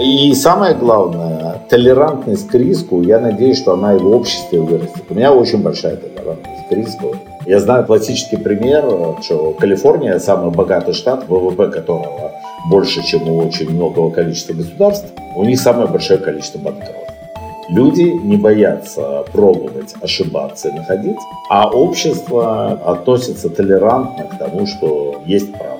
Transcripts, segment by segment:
И самое главное, толерантность к риску, я надеюсь, что она и в обществе вырастет. У меня очень большая толерантность к риску. Я знаю классический пример, что Калифорния самый богатый штат, ВВП которого больше, чем у очень многого количества государств, у них самое большое количество банкротств. Люди не боятся пробовать, ошибаться и находить, а общество относится толерантно к тому, что есть право.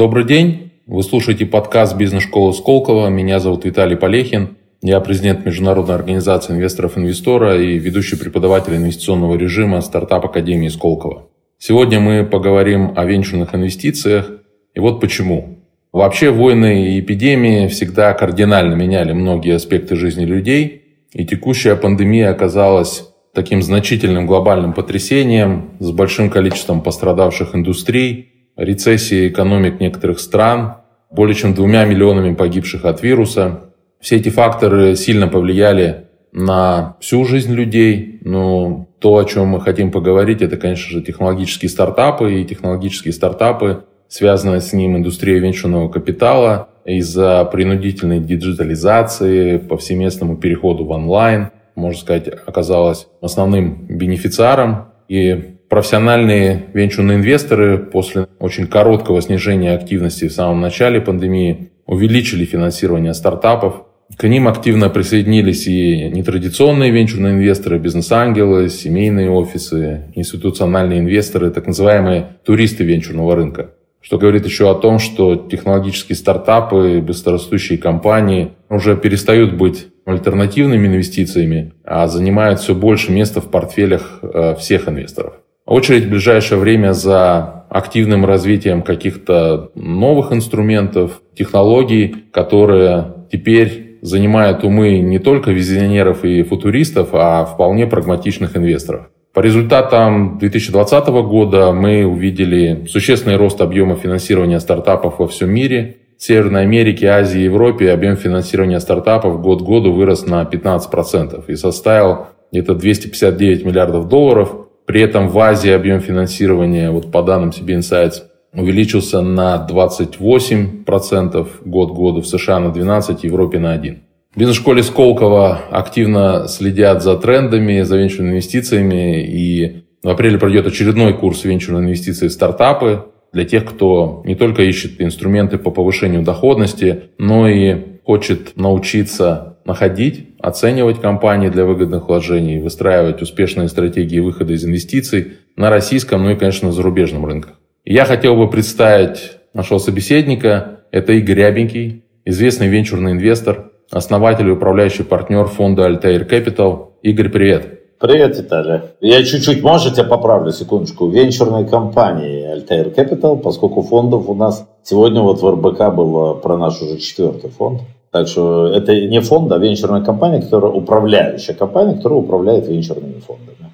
Добрый день. Вы слушаете подкаст «Бизнес-школы Сколково». Меня зовут Виталий Полехин. Я президент Международной организации инвесторов-инвестора и ведущий преподаватель инвестиционного режима стартап Академии Сколково. Сегодня мы поговорим о венчурных инвестициях. И вот почему. Вообще войны и эпидемии всегда кардинально меняли многие аспекты жизни людей. И текущая пандемия оказалась таким значительным глобальным потрясением с большим количеством пострадавших индустрий, рецессии экономик некоторых стран, более чем двумя миллионами погибших от вируса. Все эти факторы сильно повлияли на всю жизнь людей. Но то, о чем мы хотим поговорить, это, конечно же, технологические стартапы и технологические стартапы, связанная с ним индустрия венчурного капитала из-за принудительной диджитализации, повсеместному переходу в онлайн, можно сказать, оказалась основным бенефициаром. И профессиональные венчурные инвесторы после очень короткого снижения активности в самом начале пандемии увеличили финансирование стартапов. К ним активно присоединились и нетрадиционные венчурные инвесторы, бизнес-ангелы, семейные офисы, институциональные инвесторы, так называемые туристы венчурного рынка. Что говорит еще о том, что технологические стартапы, быстрорастущие компании уже перестают быть альтернативными инвестициями, а занимают все больше места в портфелях э, всех инвесторов. Очередь в ближайшее время за активным развитием каких-то новых инструментов, технологий, которые теперь занимают умы не только визионеров и футуристов, а вполне прагматичных инвесторов. По результатам 2020 года мы увидели существенный рост объема финансирования стартапов во всем мире. В Северной Америке, Азии и Европе объем финансирования стартапов год к году вырос на 15% и составил где-то 259 миллиардов долларов. При этом в Азии объем финансирования, вот по данным CB Insights, увеличился на 28% год году, в США на 12%, в Европе на 1%. В бизнес-школе Сколково активно следят за трендами, за венчурными инвестициями, и в апреле пройдет очередной курс венчурной инвестиции в стартапы для тех, кто не только ищет инструменты по повышению доходности, но и хочет научиться находить, оценивать компании для выгодных вложений, выстраивать успешные стратегии выхода из инвестиций на российском, ну и, конечно, на зарубежном рынках. Я хотел бы представить нашего собеседника. Это Игорь Рябенький, известный венчурный инвестор, основатель и управляющий партнер фонда Altair Capital. Игорь, привет. Привет, Виталий. Я чуть-чуть, можете, поправлю секундочку. Венчурной компании Altair Capital, поскольку фондов у нас сегодня вот в РБК был про наш уже четвертый фонд. Так что это не фонд, а венчурная компания, которая управляющая компания, которая управляет венчурными фондами.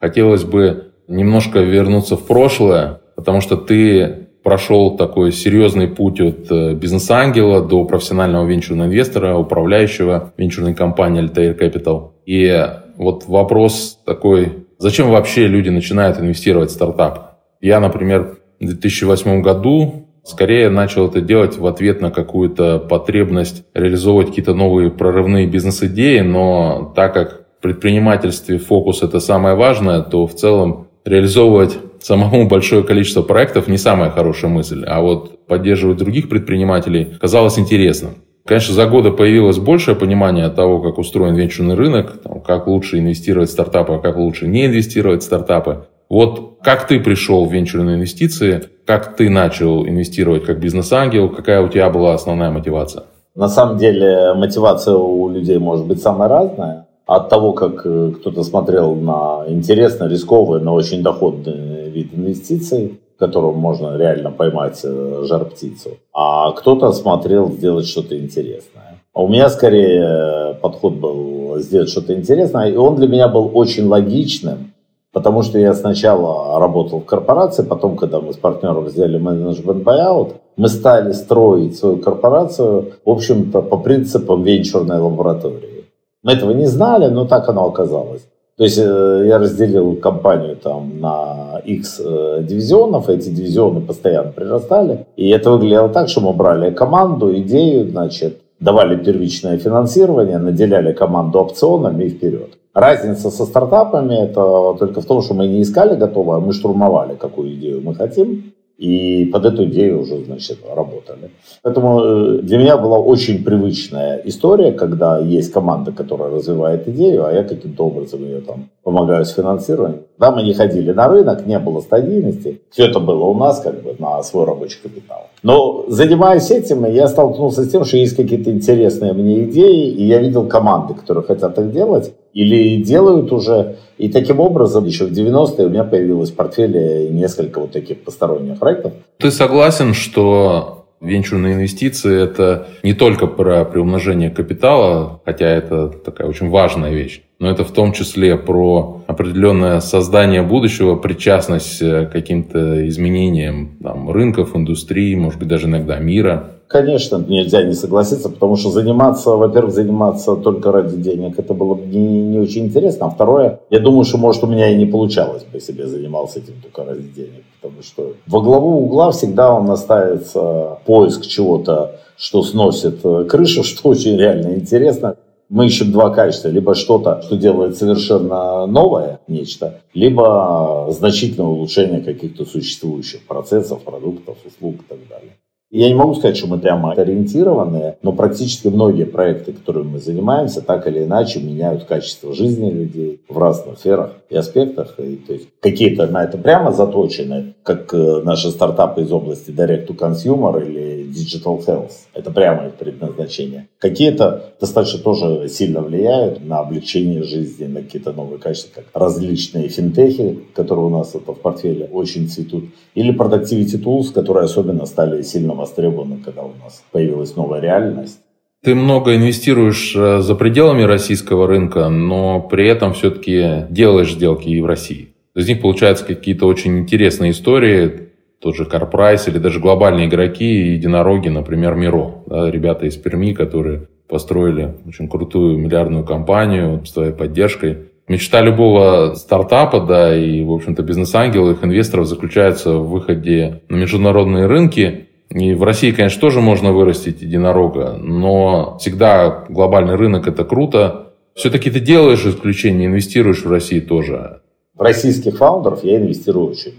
Хотелось бы немножко вернуться в прошлое, потому что ты прошел такой серьезный путь от э, бизнес-ангела до профессионального венчурного инвестора, управляющего венчурной компании Altair Capital. И вот вопрос такой, зачем вообще люди начинают инвестировать в стартап? Я, например, в 2008 году Скорее начал это делать в ответ на какую-то потребность реализовывать какие-то новые прорывные бизнес-идеи, но так как в предпринимательстве фокус это самое важное, то в целом реализовывать самому большое количество проектов не самая хорошая мысль, а вот поддерживать других предпринимателей казалось интересным. Конечно, за годы появилось большее понимание того, как устроен венчурный рынок, как лучше инвестировать в стартапы, а как лучше не инвестировать в стартапы. Вот как ты пришел в венчурные инвестиции, как ты начал инвестировать как бизнес-ангел, какая у тебя была основная мотивация? На самом деле мотивация у людей может быть самая разная. От того, как э, кто-то смотрел на интересный, рисковый, но очень доходный вид инвестиций, в котором можно реально поймать э, жар-птицу. А кто-то смотрел сделать что-то интересное. А у меня скорее подход был сделать что-то интересное, и он для меня был очень логичным, потому что я сначала работал в корпорации, потом, когда мы с партнером сделали менеджмент buyout, мы стали строить свою корпорацию, в общем-то, по принципам венчурной лаборатории. Мы этого не знали, но так оно оказалось. То есть э, я разделил компанию там на X э, дивизионов, эти дивизионы постоянно прирастали. И это выглядело так, что мы брали команду, идею, значит, давали первичное финансирование, наделяли команду опционами и вперед. Разница со стартапами это только в том, что мы не искали готовое, а мы штурмовали, какую идею мы хотим. И под эту идею уже, значит, работали. Поэтому э, для меня была очень привычная история, когда есть команда, которая развивает идею, а я каким-то образом ее там помогаю с финансированием. Да, мы не ходили на рынок, не было стадийности. Все это было у нас как бы на свой рабочий капитал. Но занимаясь этим, я столкнулся с тем, что есть какие-то интересные мне идеи, и я видел команды, которые хотят их делать или делают уже. И таким образом еще в 90-е у меня появилось в портфеле несколько вот таких посторонних проектов. Ты согласен, что венчурные инвестиции – это не только про приумножение капитала, хотя это такая очень важная вещь, но это в том числе про определенное создание будущего, причастность к каким-то изменениям там, рынков, индустрии, может быть, даже иногда мира. Конечно, нельзя не согласиться, потому что заниматься, во-первых, заниматься только ради денег, это было бы не, не очень интересно. А второе, я думаю, что, может, у меня и не получалось бы, если бы занимался этим только ради денег. Потому что во главу угла всегда он наставится поиск чего-то, что сносит крышу, что очень реально интересно. Мы ищем два качества. Либо что-то, что делает совершенно новое нечто, либо значительное улучшение каких-то существующих процессов, продуктов, услуг и так далее. Я не могу сказать, что мы прямо ориентированные, но практически многие проекты, которыми мы занимаемся, так или иначе меняют качество жизни людей в разных сферах и аспектах. И, то есть какие-то на это прямо заточены, как э, наши стартапы из области Direct to Consumer или Digital Health. Это прямо предназначение. Какие-то достаточно тоже сильно влияют на облегчение жизни, на какие-то новые качества, как различные финтехи, которые у нас это в портфеле очень цветут, или Productivity Tools, которые особенно стали сильно востребованы, когда у нас появилась новая реальность. Ты много инвестируешь э, за пределами российского рынка, но при этом все-таки делаешь сделки и в России. Из них получаются какие-то очень интересные истории, тот же CarPrice или даже глобальные игроки единороги, например, Миро. Да, ребята из Перми, которые построили очень крутую миллиардную компанию с твоей поддержкой. Мечта любого стартапа, да, и, в общем-то, бизнес-ангелов, их инвесторов заключается в выходе на международные рынки и в России, конечно, тоже можно вырастить единорога, но всегда глобальный рынок – это круто. Все-таки ты делаешь исключение, инвестируешь в России тоже. В российских фаундеров я инвестирую очень.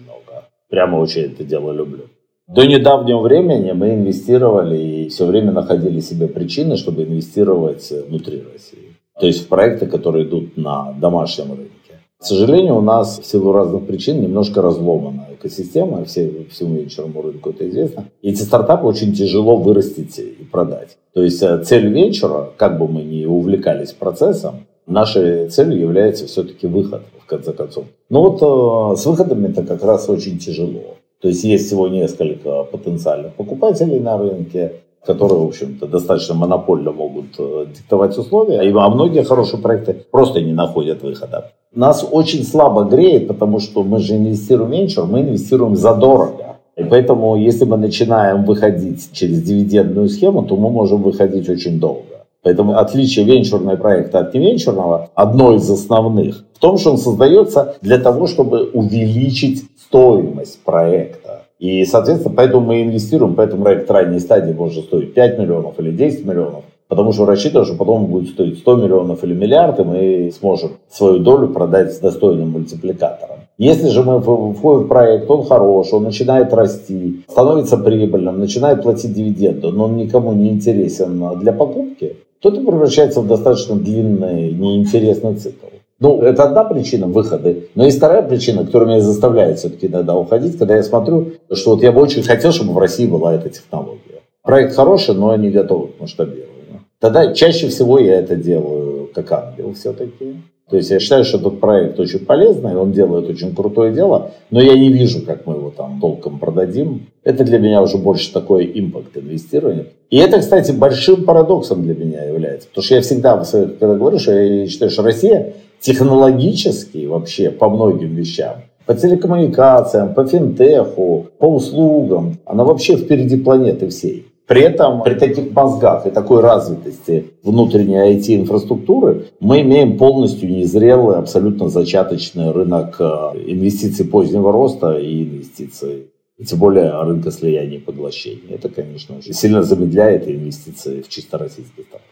Прямо очень это дело люблю. До недавнего времени мы инвестировали и все время находили себе причины, чтобы инвестировать внутри России. То есть в проекты, которые идут на домашнем рынке. К сожалению, у нас в силу разных причин немножко разломана экосистема, все, всему венчурному рынку это известно. Эти стартапы очень тяжело вырастить и продать. То есть э, цель венчура, как бы мы ни увлекались процессом, нашей целью является все-таки выход, в конце концов. Но вот э, с выходами это как раз очень тяжело. То есть есть всего несколько потенциальных покупателей на рынке, которые, в общем-то, достаточно монопольно могут э, диктовать условия, а многие хорошие проекты просто не находят выхода нас очень слабо греет, потому что мы же инвестируем венчур, мы инвестируем задорого. И поэтому, если мы начинаем выходить через дивидендную схему, то мы можем выходить очень долго. Поэтому отличие венчурного проекта от невенчурного, одно из основных, в том, что он создается для того, чтобы увеличить стоимость проекта. И, соответственно, поэтому мы инвестируем, поэтому проект ранней стадии может стоить 5 миллионов или 10 миллионов. Потому что рассчитываю, что потом будет стоить 100 миллионов или миллиард, и мы сможем свою долю продать с достойным мультипликатором. Если же мы входим в проект, он хорош, он начинает расти, становится прибыльным, начинает платить дивиденды, но он никому не интересен для покупки, то это превращается в достаточно длинный, неинтересный цикл. Ну, это одна причина выхода. Но есть вторая причина, которая меня заставляет все-таки иногда уходить, когда я смотрю, что вот я бы очень хотел, чтобы в России была эта технология. Проект хороший, но не готов к масштабированию. Тогда чаще всего я это делаю как ангел все-таки. То есть я считаю, что этот проект очень полезный, он делает очень крутое дело, но я не вижу, как мы его там толком продадим. Это для меня уже больше такой импакт инвестирования. И это, кстати, большим парадоксом для меня является. Потому что я всегда, когда говорю, что я считаю, что Россия технологически вообще по многим вещам по телекоммуникациям, по финтеху, по услугам. Она вообще впереди планеты всей. При этом при таких мозгах и такой развитости внутренней IT-инфраструктуры мы имеем полностью незрелый, абсолютно зачаточный рынок э, инвестиций позднего роста и инвестиций и тем более рынка слияния и поглощения. Это, конечно, очень сильно замедляет инвестиции в чисто российский стартап.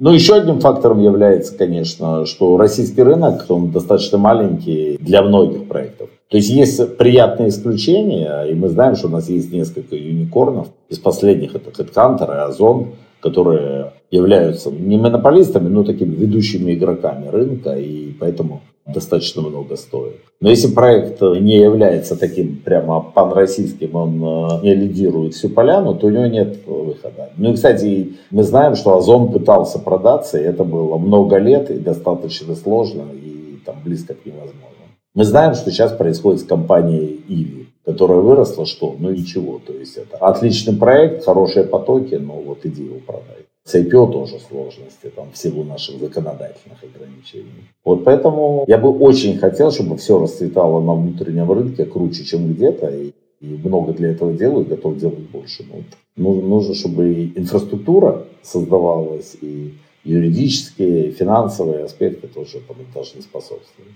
Ну, еще одним фактором является, конечно, что российский рынок, он достаточно маленький для многих проектов. То есть есть приятные исключения, и мы знаем, что у нас есть несколько юникорнов. Из последних это HeadHunter и Озон, которые являются не монополистами, но такими ведущими игроками рынка, и поэтому достаточно много стоит. Но если проект не является таким прямо панроссийским, он э, не лидирует всю поляну, то у него нет выхода. Ну и, кстати, мы знаем, что Озон пытался продаться, и это было много лет, и достаточно сложно, и там близко к невозможному. Мы знаем, что сейчас происходит с компанией Иви, которая выросла, что? Ну ничего, то есть это отличный проект, хорошие потоки, но вот иди его продай. С IPO тоже сложности, там, в силу наших законодательных ограничений. Вот поэтому я бы очень хотел, чтобы все расцветало на внутреннем рынке круче, чем где-то, и, и много для этого делаю, готов делать больше. Но вот нужно, чтобы и инфраструктура создавалась, и юридические, и финансовые аспекты тоже должны способствовать.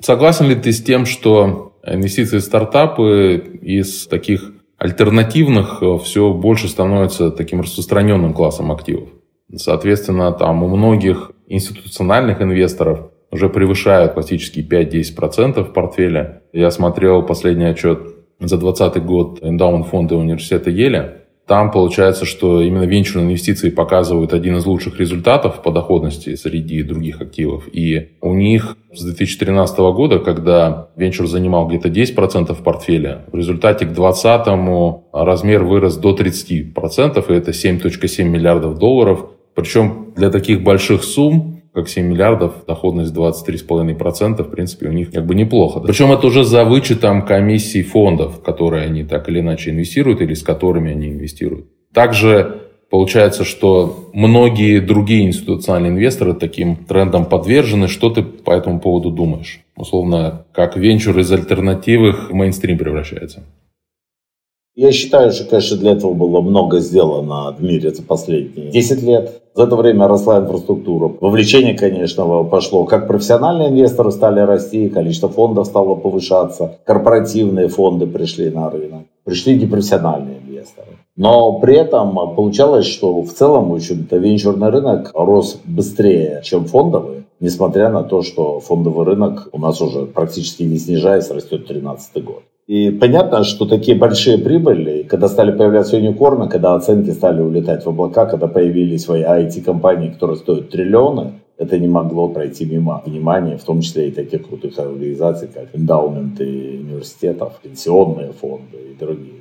Согласен ли ты с тем, что инвестиции в стартапы из таких альтернативных э, все больше становится таким распространенным классом активов. Соответственно, там у многих институциональных инвесторов уже превышают классические 5-10% в портфеле. Я смотрел последний отчет за 2020 год эндаумент фонда университета Еля. Там получается, что именно венчурные инвестиции показывают один из лучших результатов по доходности среди других активов. И у них с 2013 года, когда венчур занимал где-то 10% в портфеле, в результате к 2020 размер вырос до 30%, и это 7.7 миллиардов долларов. Причем для таких больших сумм как 7 миллиардов, доходность 23,5%, в принципе, у них как бы неплохо. Причем это уже за вычетом комиссий фондов, которые они так или иначе инвестируют или с которыми они инвестируют. Также получается, что многие другие институциональные инвесторы таким трендам подвержены. Что ты по этому поводу думаешь? Условно, как венчур из альтернативных в мейнстрим превращается? Я считаю, что, конечно, для этого было много сделано в мире за последние 10 лет. За это время росла инфраструктура. Вовлечение, конечно, пошло. Как профессиональные инвесторы стали расти, количество фондов стало повышаться, корпоративные фонды пришли на рынок, пришли непрофессиональные инвесторы. Но при этом получалось, что в целом, в общем-то, венчурный рынок рос быстрее, чем фондовый, несмотря на то, что фондовый рынок у нас уже практически не снижаясь, растет 2013 год. И понятно, что такие большие прибыли, когда стали появляться юникорны, когда оценки стали улетать в облака, когда появились свои IT-компании, которые стоят триллионы, это не могло пройти мимо внимания, в том числе и таких крутых организаций, как эндаументы университетов, пенсионные фонды и другие.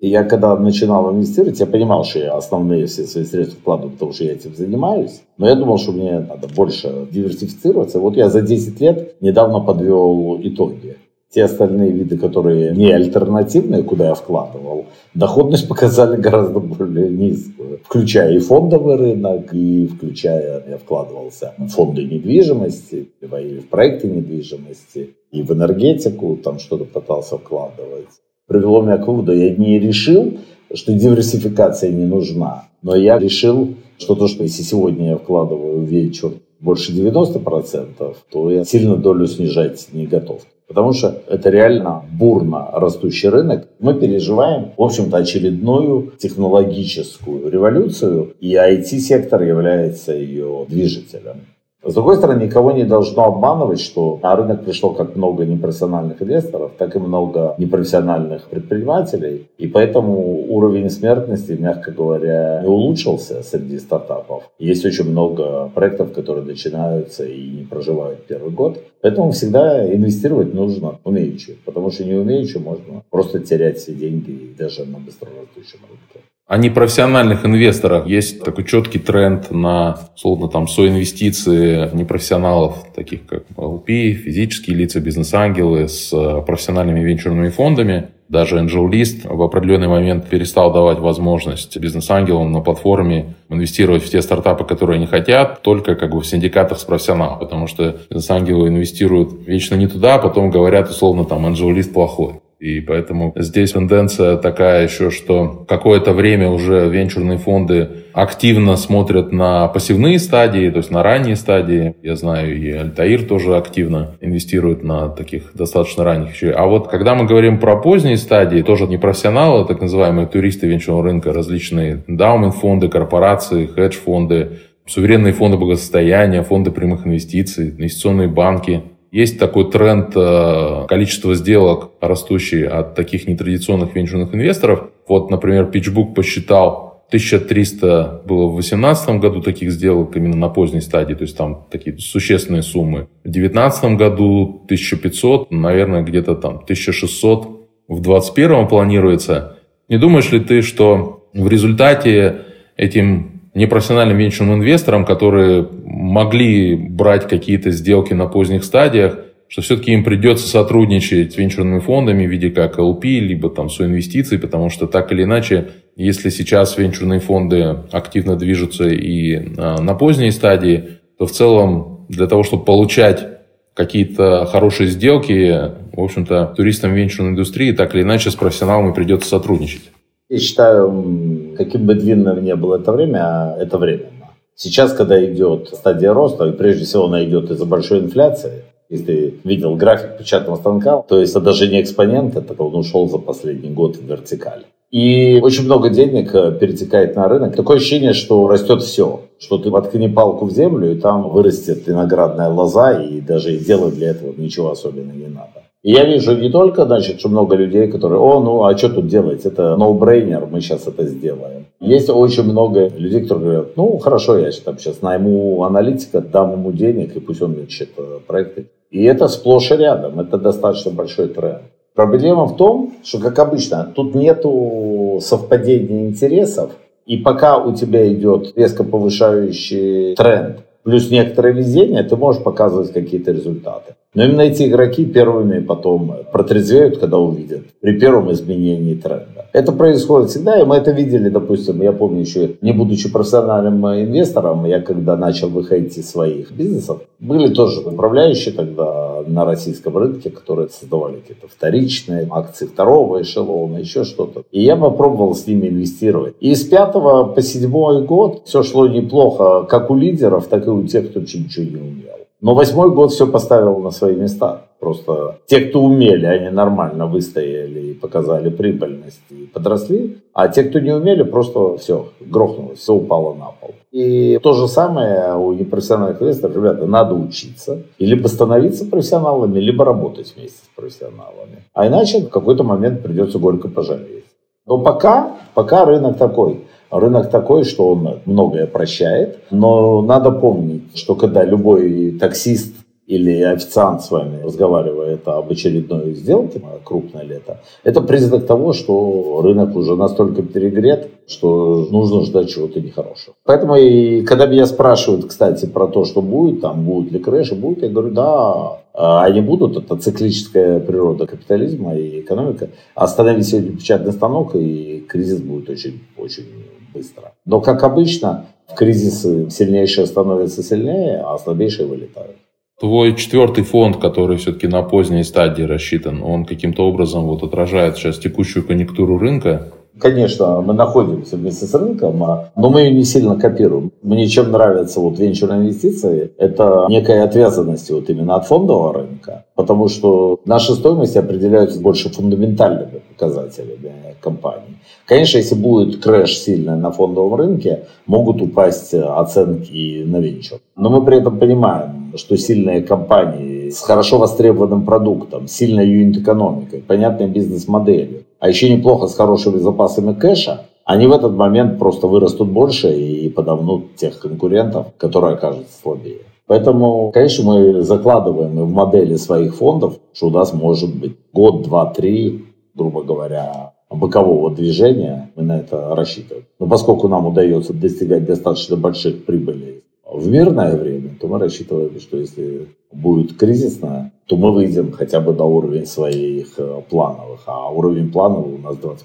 И я когда начинал инвестировать, я понимал, что я основные все свои средства вкладываю, потому что я этим занимаюсь. Но я думал, что мне надо больше диверсифицироваться. Вот я за 10 лет недавно подвел итоги те остальные виды, которые не альтернативные, куда я вкладывал, доходность показали гораздо более низкую. Включая и фондовый рынок, и включая, я вкладывался в фонды недвижимости, и в проекты недвижимости, и в энергетику, там что-то пытался вкладывать. Привело меня к выводу, я не решил, что диверсификация не нужна, но я решил, что то, что если сегодня я вкладываю в вечер больше 90%, то я сильно долю снижать не готов. Потому что это реально бурно растущий рынок. Мы переживаем, в общем-то, очередную технологическую революцию, и IT-сектор является ее движителем. С другой стороны, никого не должно обманывать, что на рынок пришло как много непрофессиональных инвесторов, так и много непрофессиональных предпринимателей. И поэтому уровень смертности, мягко говоря, не улучшился среди стартапов. Есть очень много проектов, которые начинаются и не проживают первый год. Поэтому всегда инвестировать нужно умеючи, потому что не умеючи можно просто терять все деньги даже на быстрорастущем рынке. О непрофессиональных инвесторах. Есть такой четкий тренд на, условно, там, соинвестиции непрофессионалов, таких как LP, физические лица, бизнес-ангелы с э, профессиональными венчурными фондами. Даже AngelList в определенный момент перестал давать возможность бизнес-ангелам на платформе инвестировать в те стартапы, которые они хотят, только как бы в синдикатах с профессионалом, потому что бизнес-ангелы инвестируют вечно не туда, а потом говорят условно там AngelList плохой. И поэтому здесь тенденция такая еще, что какое-то время уже венчурные фонды активно смотрят на пассивные стадии, то есть на ранние стадии. Я знаю, и Альтаир тоже активно инвестирует на таких достаточно ранних. А вот когда мы говорим про поздние стадии, тоже не профессионалы, так называемые туристы венчурного рынка, различные даумент-фонды, корпорации, хедж-фонды, суверенные фонды благосостояния, фонды прямых инвестиций, инвестиционные банки – есть такой тренд э, количества сделок, растущий от таких нетрадиционных венчурных инвесторов. Вот, например, PitchBook посчитал 1300 было в 2018 году таких сделок именно на поздней стадии, то есть там такие существенные суммы. В 2019 году 1500, наверное, где-то там 1600 в 2021 планируется. Не думаешь ли ты, что в результате этим непрофессиональным венчурным инвесторам, которые могли брать какие-то сделки на поздних стадиях, что все-таки им придется сотрудничать с венчурными фондами в виде как LP, либо там соинвестиций, потому что так или иначе, если сейчас венчурные фонды активно движутся и а, на поздней стадии, то в целом для того, чтобы получать какие-то хорошие сделки, в общем-то, туристам венчурной индустрии так или иначе с профессионалами придется сотрудничать. Я считаю, каким бы длинным ни было это время, это временно. Сейчас, когда идет стадия роста, и прежде всего она идет из-за большой инфляции, если ты видел график печатного станка, то есть это даже не экспонент, это он ушел за последний год в вертикаль. И очень много денег э, перетекает на рынок. Такое ощущение, что растет все. Что ты воткни палку в землю, и там вырастет виноградная лоза, и даже и делать для этого ничего особенно не надо. И я вижу не только, значит, что много людей, которые, о, ну, а что тут делать? Это no-brainer, мы сейчас это сделаем. Есть очень много людей, которые говорят, ну, хорошо, я там сейчас найму аналитика, дам ему денег, и пусть он ищет э, проекты. И это сплошь и рядом, это достаточно большой тренд. Проблема в том, что, как обычно, тут нету совпадения интересов, и пока у тебя идет резко повышающий тренд, плюс некоторое везение, ты можешь показывать какие-то результаты. Но именно эти игроки первыми потом протрезвеют, когда увидят при первом изменении тренда. Это происходит всегда, и мы это видели, допустим, я помню еще, не будучи профессиональным инвестором, я когда начал выходить из своих бизнесов, были тоже управляющие тогда на российском рынке, которые создавали какие-то вторичные акции второго эшелона, еще что-то. И я попробовал с ними инвестировать. И с пятого по седьмой год все шло неплохо, как у лидеров, так и у тех, кто ничего не умел. Но восьмой год все поставил на свои места. Просто те, кто умели, они нормально выстояли и показали прибыльность и подросли. А те, кто не умели, просто все, грохнулось, все упало на пол. И то же самое у непрофессиональных инвесторов. Ребята, надо учиться. И либо становиться профессионалами, либо работать вместе с профессионалами. А иначе в какой-то момент придется горько пожалеть. Но пока, пока рынок такой. Рынок такой, что он многое прощает, но надо помнить, что когда любой таксист или официант с вами разговаривает об очередной сделке, крупное ли это, признак того, что рынок уже настолько перегрет, что нужно ждать чего-то нехорошего. Поэтому и когда меня спрашивают, кстати, про то, что будет, там будет ли крэш, будет, я говорю, да, они будут, это циклическая природа капитализма и экономика. Остановить сегодня печатный станок, и кризис будет очень, очень быстро. Но, как обычно, в кризисы сильнейшие становятся сильнее, а слабейшие вылетают. Твой четвертый фонд, который все-таки на поздней стадии рассчитан, он каким-то образом вот отражает сейчас текущую конъюнктуру рынка? Конечно, мы находимся вместе с рынком, а, но мы ее не сильно копируем. Мне чем нравятся вот венчурные инвестиции, это некая отвязанность вот именно от фондового рынка, потому что наши стоимости определяются больше фундаментальными показателями компании. Конечно, если будет крэш сильный на фондовом рынке, могут упасть оценки на венчур. Но мы при этом понимаем, что сильные компании с хорошо востребованным продуктом, сильной юнит-экономикой, понятной бизнес-моделью, а еще неплохо с хорошими запасами кэша, они в этот момент просто вырастут больше и подавнут тех конкурентов, которые окажутся слабее. Поэтому, конечно, мы закладываем в модели своих фондов, что у нас может быть год, два, три, грубо говоря, бокового движения, мы на это рассчитываем. Но поскольку нам удается достигать достаточно больших прибылей в мирное время, то мы рассчитываем, что если будет кризисно, то мы выйдем хотя бы на уровень своих э, плановых. А уровень плановый у нас 25%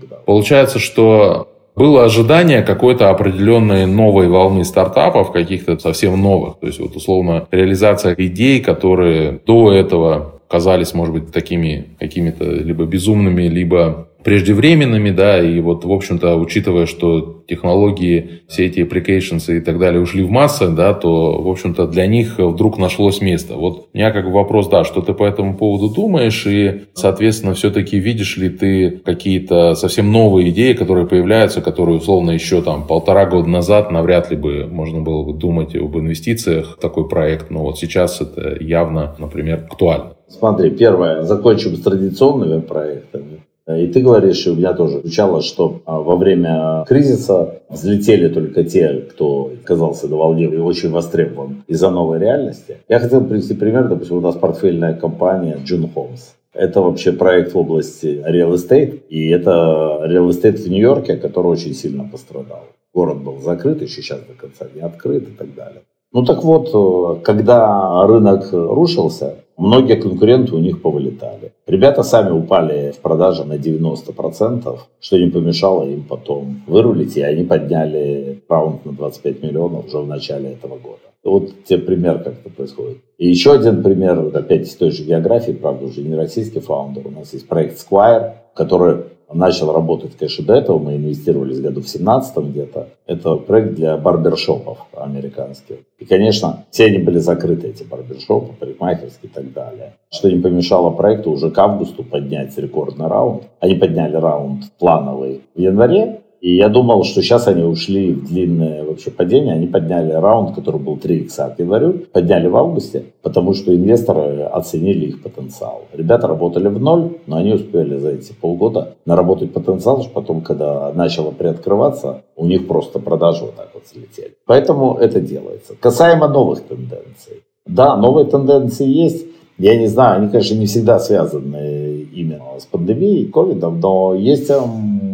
годовых. Получается, что было ожидание какой-то определенной новой волны стартапов, каких-то совсем новых. То есть, вот условно, реализация идей, которые до этого казались, может быть, такими какими-то либо безумными, либо преждевременными, да, и вот, в общем-то, учитывая, что технологии, все эти applications и так далее ушли в массы, да, то, в общем-то, для них вдруг нашлось место. Вот у меня как бы вопрос, да, что ты по этому поводу думаешь, и, соответственно, все-таки видишь ли ты какие-то совсем новые идеи, которые появляются, которые, условно, еще там полтора года назад навряд ли бы можно было бы думать об инвестициях в такой проект, но вот сейчас это явно, например, актуально. Смотри, первое, закончим с традиционными проектами. И ты говоришь, и у меня тоже звучало, что а, во время кризиса взлетели только те, кто оказался на волне и очень востребован из-за новой реальности. Я хотел привести пример, допустим, у нас портфельная компания June Homes. Это вообще проект в области real estate, и это real estate в Нью-Йорке, который очень сильно пострадал. Город был закрыт, еще сейчас до конца не открыт и так далее. Ну так вот, э, когда рынок рушился, многие конкуренты у них повылетали. Ребята сами упали в продаже на 90%, что не помешало им потом вырулить, и они подняли раунд на 25 миллионов уже в начале этого года. Вот тебе пример, как это происходит. И еще один пример, опять из той же географии, правда, уже не российский фаундер. У нас есть проект Squire, который начал работать, конечно, до этого. Мы инвестировали в году в 17 где-то. Это проект для барбершопов американских. И, конечно, все они были закрыты, эти барбершопы, парикмахерские и так далее. Что не помешало проекту уже к августу поднять рекордный раунд. Они подняли раунд плановый в январе, и я думал, что сейчас они ушли в длинное вообще падение. Они подняли раунд, который был 3 икса к январю, подняли в августе, потому что инвесторы оценили их потенциал. Ребята работали в ноль, но они успели за эти полгода наработать потенциал, что потом, когда начало приоткрываться, у них просто продажи вот так вот слетели. Поэтому это делается. Касаемо новых тенденций. Да, новые тенденции есть. Я не знаю, они, конечно, не всегда связаны именно с пандемией, ковидом, но есть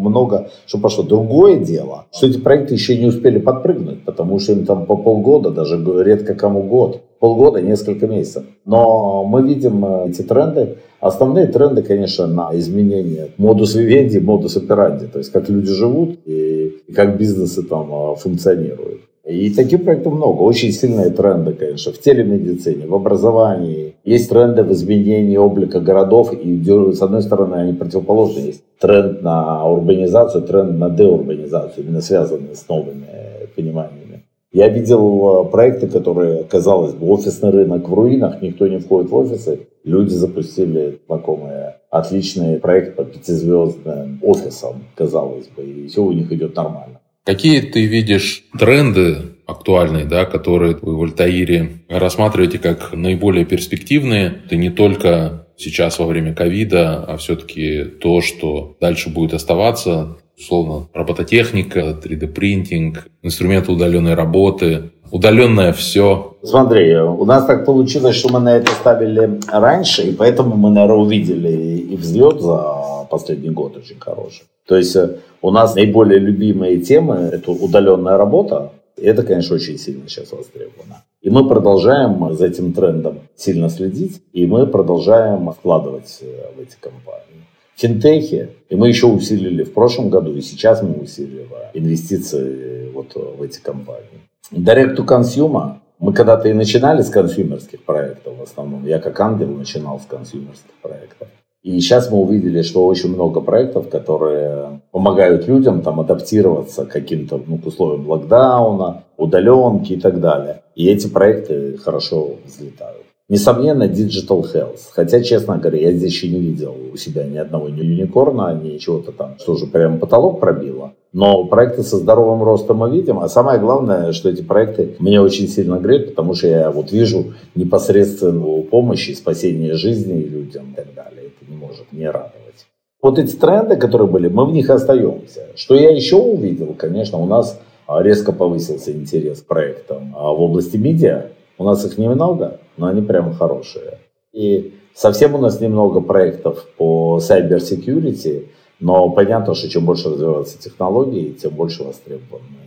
много, что пошло. Другое дело, что эти проекты еще не успели подпрыгнуть, потому что им там по полгода, даже редко кому год, полгода, несколько месяцев. Но мы видим э, эти тренды. Основные тренды, конечно, на изменение модус вивенди, модус операнди, то есть как люди живут и как бизнесы там э, функционируют. И таких проектов много. Очень сильные тренды, конечно, в телемедицине, в образовании. Есть тренды в изменении облика городов, и с одной стороны они противоположны. Есть тренд на урбанизацию, тренд на деурбанизацию, именно связанные с новыми пониманиями. Я видел э, проекты, которые, казалось бы, офисный рынок в руинах, никто не входит в офисы. Люди запустили знакомые отличный проект по пятизвездным офисам, казалось бы, и все у них идет нормально. Какие ты видишь тренды актуальные, да, которые вы в Альтаире рассматриваете как наиболее перспективные? Это не только сейчас во время ковида, а все-таки то, что дальше будет оставаться, условно, робототехника, 3D-принтинг, инструменты удаленной работы, удаленное все. Смотри, у нас так получилось, что мы на это ставили раньше, и поэтому мы, наверное, увидели и взлет за последний год очень хороший. То есть э, у нас наиболее любимые темы – это удаленная работа. И это, конечно, очень сильно сейчас востребовано. И мы продолжаем за этим трендом сильно следить, и мы продолжаем вкладывать э, в эти компании. Финтехи, и мы еще усилили в прошлом году, и сейчас мы усиливаем инвестиции вот в эти компании. Direct to consumer, мы когда-то и начинали с консюмерских проектов в основном. Я как ангел начинал с консюмерских проектов. И сейчас мы увидели, что очень много проектов, которые помогают людям там адаптироваться к каким-то ну, к условиям локдауна, удаленки и так далее. И эти проекты хорошо взлетают. Несомненно, Digital Health. Хотя, честно говоря, я здесь еще не видел у себя ни одного ни юникорна, ни чего-то там, что уже прямо потолок пробило. Но проекты со здоровым ростом мы видим. А самое главное, что эти проекты меня очень сильно греют, потому что я вот вижу непосредственную помощь и спасение жизни людям и так далее. Это не может не радовать. Вот эти тренды, которые были, мы в них остаемся. Что я еще увидел, конечно, у нас резко повысился интерес к проектам а в области медиа. У нас их немного, но они прямо хорошие. И совсем у нас немного проектов по cyber security, Но понятно, что чем больше развиваются технологии, тем больше востребованы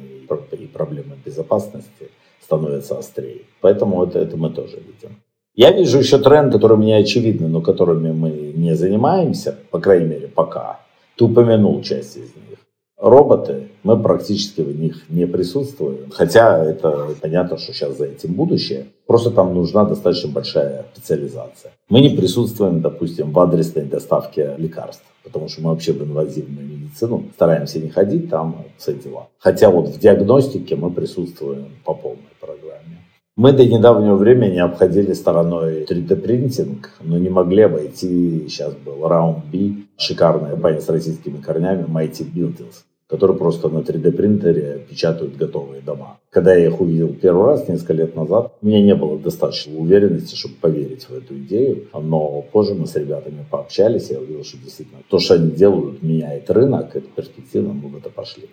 и проблемы безопасности становятся острее. Поэтому это, это мы тоже видим. Я вижу еще тренд, который мне очевидны, но которыми мы не занимаемся, по крайней мере, пока. Ты упомянул часть из них. Роботы, мы практически в них не присутствуем. Хотя это понятно, что сейчас за этим будущее. Просто там нужна достаточно большая специализация. Мы не присутствуем, допустим, в адресной доставке лекарств. Потому что мы вообще в инвазивную медицину стараемся не ходить, там все дела. Хотя вот в диагностике мы присутствуем по полной программе. Мы до недавнего времени обходили стороной 3D-принтинг, но не могли обойти, сейчас был раунд B, шикарная компания с российскими корнями, Mighty Buildings которые просто на 3D принтере печатают готовые дома. Когда я их увидел первый раз, несколько лет назад, у меня не было достаточно уверенности, чтобы поверить в эту идею. Но позже мы с ребятами пообщались, я увидел, что действительно то, что они делают, меняет рынок, это перспективно, мы в это пошли.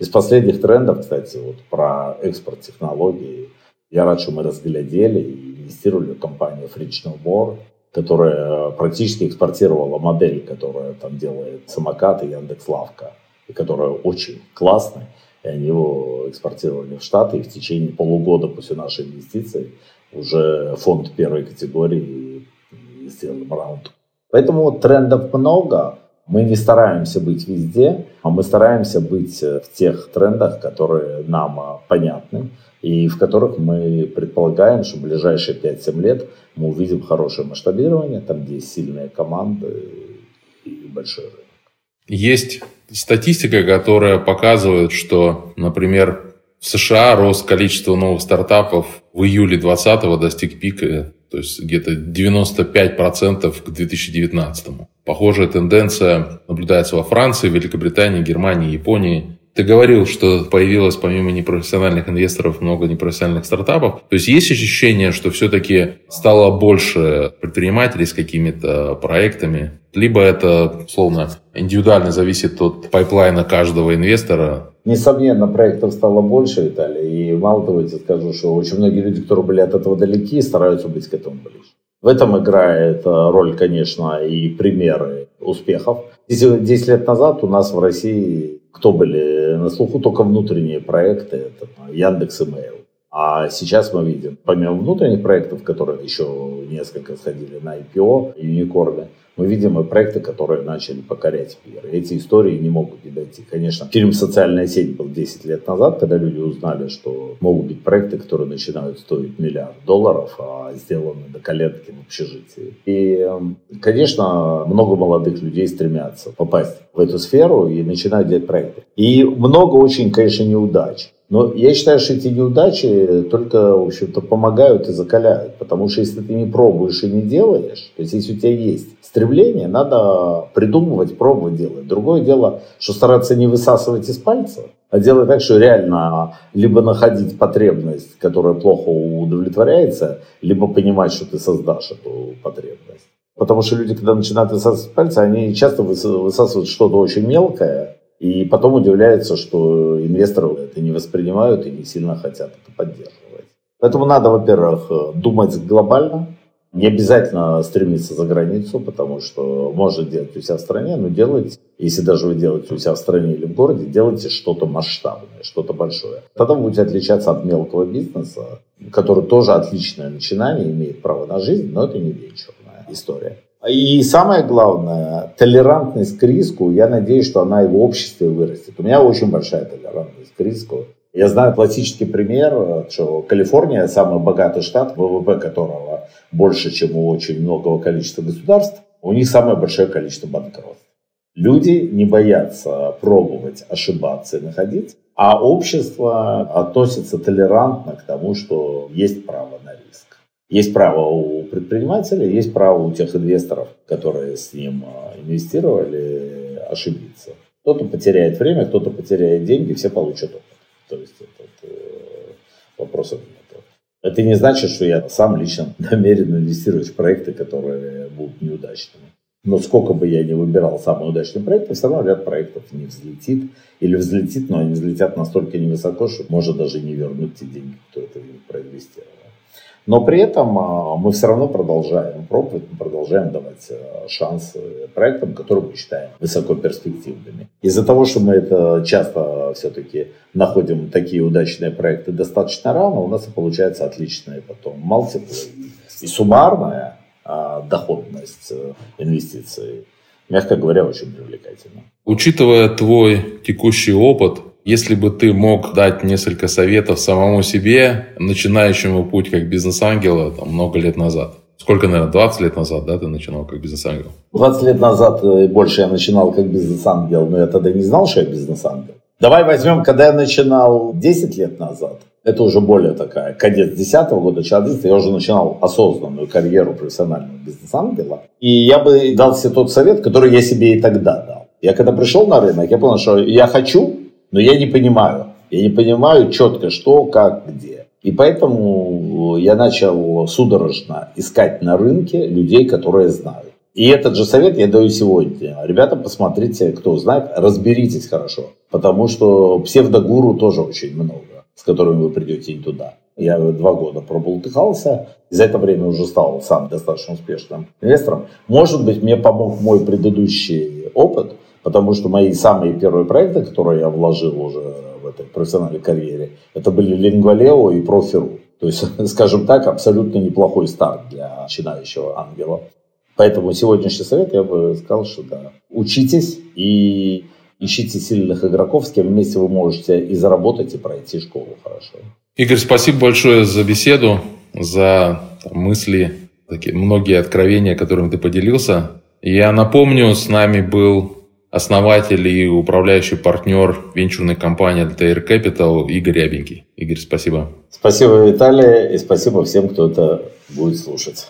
Из последних трендов, кстати, вот про экспорт технологий, я рад, что мы разглядели и инвестировали в компанию Frictional More, которая практически экспортировала модель, которая там делает самокаты Яндекс.Лавка и которая очень классная. И они его экспортировали в Штаты, и в течение полугода после нашей инвестиции уже фонд первой категории сделал раунд. Поэтому трендов много. Мы не стараемся быть везде, а мы стараемся быть в тех трендах, которые нам понятны и в которых мы предполагаем, что в ближайшие 5-7 лет мы увидим хорошее масштабирование, там, где есть сильные команды и большой рынок. Есть статистика, которая показывает, что, например, в США рост количества новых стартапов в июле 2020 достиг пика, то есть где-то 95% к 2019. Похожая тенденция наблюдается во Франции, Великобритании, Германии, Японии. Ты говорил, что появилось помимо непрофессиональных инвесторов много непрофессиональных стартапов. То есть есть ощущение, что все-таки стало больше предпринимателей с какими-то проектами? Либо это, условно, индивидуально зависит от пайплайна каждого инвестора? Несомненно, проектов стало больше, Виталий. И мало того, я скажу, что очень многие люди, которые были от этого далеки, стараются быть к этому ближе. В этом играет э, роль, конечно, и примеры успехов. 10 лет назад у нас в России кто были на слуху только внутренние проекты, это Яндекс Имейл. А сейчас мы видим, помимо внутренних проектов, которые еще несколько сходили на IPO, юникорны, мы видим и проекты, которые начали покорять мир. эти истории не могут не дойти. Конечно, фильм «Социальная сеть» был 10 лет назад, когда люди узнали, что могут быть проекты, которые начинают стоить миллиард долларов, а сделаны до коленки в общежитии. И, эм, конечно, много молодых людей стремятся попасть в эту сферу и начинают делать проекты. И много очень, конечно, неудач. Но я считаю, что эти неудачи только, в общем-то, помогают и закаляют. Потому что если ты не пробуешь и не делаешь, то есть если у тебя есть стремление, надо придумывать, пробовать делать. Другое дело, что стараться не высасывать из пальца, а делать так, что реально либо находить потребность, которая плохо удовлетворяется, либо понимать, что ты создашь эту потребность. Потому что люди, когда начинают высасывать пальцы, они часто высасывают что-то очень мелкое, и потом удивляются, что инвесторы это не воспринимают и не сильно хотят это поддерживать. Поэтому надо, во-первых, думать глобально, не обязательно стремиться за границу, потому что можно делать у себя в стране, но делать, если даже вы делаете у себя в стране или в городе, делайте что-то масштабное, что-то большое. Тогда вы будете отличаться от мелкого бизнеса, который тоже отличное начинание, имеет право на жизнь, но это не вечерная история. И самое главное, толерантность к риску, я надеюсь, что она и в обществе вырастет. У меня очень большая толерантность к риску. Я знаю классический пример, что Калифорния самый богатый штат, ВВП которого больше, чем у очень многого количества государств, у них самое большое количество банкротств. Люди не боятся пробовать, ошибаться и находить, а общество относится толерантно к тому, что есть право на. Есть право у предпринимателя, есть право у тех инвесторов, которые с ним а, инвестировали, ошибиться. Кто-то потеряет время, кто-то потеряет деньги, все получат опыт. То есть это, это вопросов нет. Это не значит, что я сам лично намерен инвестировать в проекты, которые будут неудачными. Но сколько бы я ни выбирал самые удачные проекты, все равно ряд проектов не взлетит. Или взлетит, но они взлетят настолько невысоко, что может даже не вернуть те деньги, кто это проинвестировал. Но при этом а, мы все равно продолжаем пробовать, мы продолжаем давать а, шанс проектам, которые мы считаем высокоперспективными. Из-за того, что мы это часто все-таки находим такие удачные проекты достаточно рано, у нас и получается отличные потом мультиплы и суммарная а, доходность э, инвестиций, мягко говоря, очень привлекательна. Учитывая твой текущий опыт, если бы ты мог дать несколько советов самому себе, начинающему путь как бизнес-ангела там, много лет назад, Сколько, наверное, 20 лет назад, да, ты начинал как бизнес-ангел? 20 лет назад и больше я начинал как бизнес-ангел, но я тогда не знал, что я бизнес-ангел. Давай возьмем, когда я начинал 10 лет назад, это уже более такая, кадет 10 года, человек я уже начинал осознанную карьеру профессионального бизнес-ангела. И я бы дал себе тот совет, который я себе и тогда дал. Я когда пришел на рынок, я понял, что я хочу, но я не понимаю. Я не понимаю четко, что, как, где. И поэтому я начал судорожно искать на рынке людей, которые знают. И этот же совет я даю сегодня. Ребята, посмотрите, кто знает, разберитесь хорошо. Потому что псевдогуру тоже очень много, с которыми вы придете не туда. Я два года проболтыхался, и за это время уже стал сам достаточно успешным инвестором. Может быть, мне помог мой предыдущий опыт – Потому что мои самые первые проекты, которые я вложил уже в этой профессиональной карьере, это были Лингвалео и Профиру. То есть, скажем так, абсолютно неплохой старт для начинающего ангела. Поэтому сегодняшний совет я бы сказал, что да, учитесь и ищите сильных игроков, с кем вместе вы можете и заработать, и пройти школу хорошо. Игорь, спасибо большое за беседу, за мысли, такие многие откровения, которыми ты поделился. Я напомню, с нами был основатель и управляющий партнер венчурной компании Altair Capital Игорь Рябенький. Игорь, спасибо. Спасибо, Виталий, и спасибо всем, кто это будет слушать.